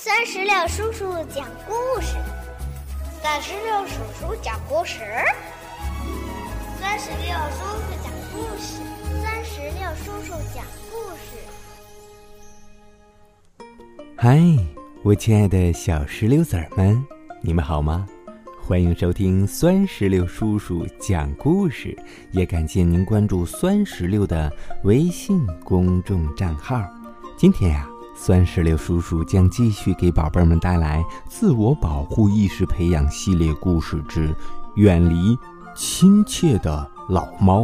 三十六叔叔讲故事，三十六叔叔讲故事，三十六叔叔讲故事，三十六叔叔讲故事。嗨，我亲爱的小石榴籽儿们，你们好吗？欢迎收听酸石榴叔叔讲故事，也感谢您关注酸石榴的微信公众账号。今天呀，酸石榴叔叔将继续给宝贝们带来自我保护意识培养系列故事之《远离亲切的老猫》。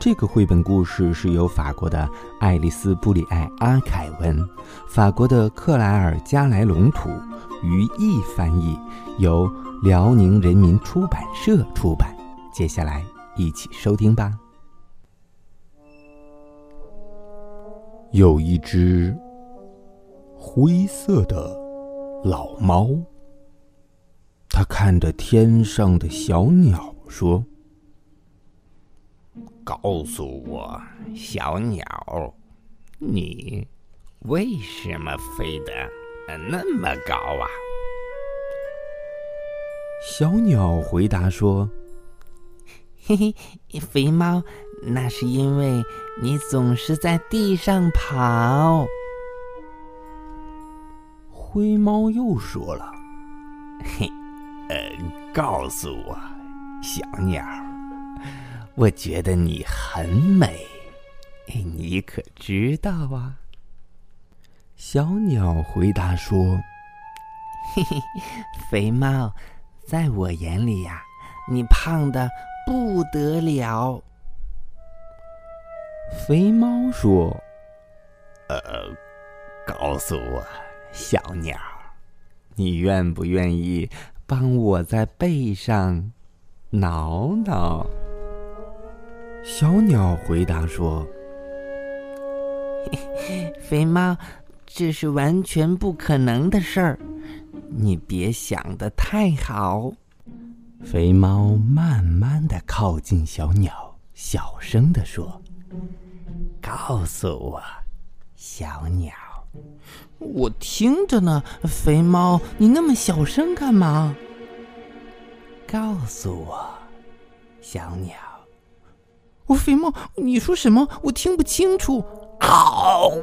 这个绘本故事是由法国的爱丽丝·布里埃阿凯文、法国的克莱尔·加莱隆图、于毅翻译，由。辽宁人民出版社出版。接下来一起收听吧。有一只灰色的老猫，它看着天上的小鸟说：“告诉我，小鸟，你为什么飞得那么高啊？”小鸟回答说：“嘿嘿，肥猫，那是因为你总是在地上跑。”灰猫又说了：“嘿，呃，告诉我，小鸟，我觉得你很美，你可知道啊？”小鸟回答说：“嘿嘿，肥猫。”在我眼里呀，你胖的不得了。肥猫说：“呃，告诉我，小鸟，你愿不愿意帮我在背上挠挠？”小鸟回答说：“肥猫，这是完全不可能的事儿。”你别想的太好。肥猫慢慢的靠近小鸟，小声的说：“告诉我，小鸟，我听着呢。肥猫，你那么小声干嘛？告诉我，小鸟。我肥猫，你说什么？我听不清楚。嗷！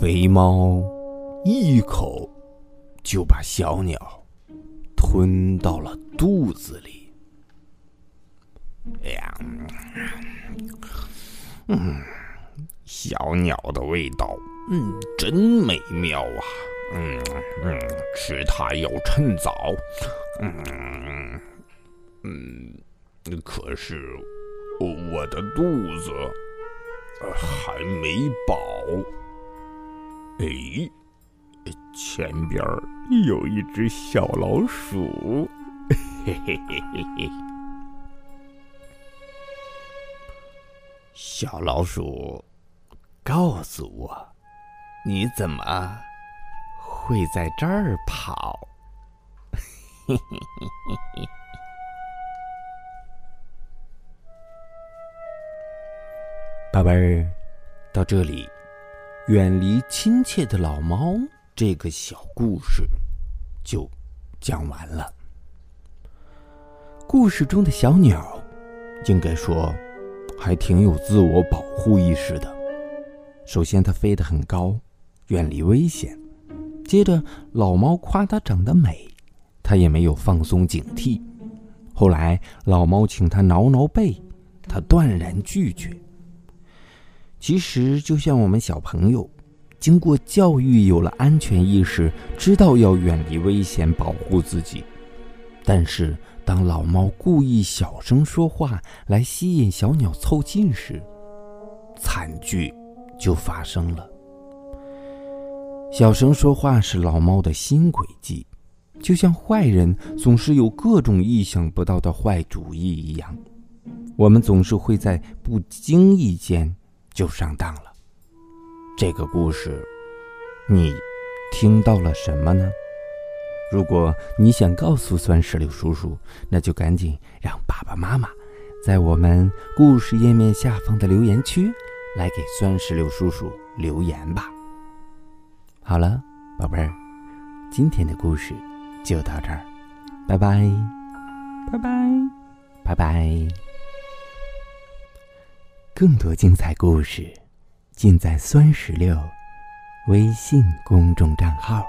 肥猫一口。就把小鸟吞到了肚子里。呀，嗯，小鸟的味道，嗯，真美妙啊！嗯嗯，吃它要趁早。嗯嗯，可是我的肚子还没饱。哎。前边有一只小老鼠，嘿嘿嘿嘿嘿。小老鼠，告诉我，你怎么会在这儿跑？宝贝儿，到这里，远离亲切的老猫。这个小故事就讲完了。故事中的小鸟，应该说还挺有自我保护意识的。首先，它飞得很高，远离危险；接着，老猫夸它长得美，它也没有放松警惕。后来，老猫请它挠挠背，它断然拒绝。其实，就像我们小朋友。经过教育，有了安全意识，知道要远离危险，保护自己。但是，当老猫故意小声说话来吸引小鸟凑近时，惨剧就发生了。小声说话是老猫的新诡计，就像坏人总是有各种意想不到的坏主意一样，我们总是会在不经意间就上当了。这个故事，你听到了什么呢？如果你想告诉酸石榴叔叔，那就赶紧让爸爸妈妈在我们故事页面下方的留言区来给酸石榴叔叔留言吧。好了，宝宝贝儿，今天的故事就到这儿，拜拜，拜拜，拜拜。更多精彩故事，尽在酸石榴微信公众账号。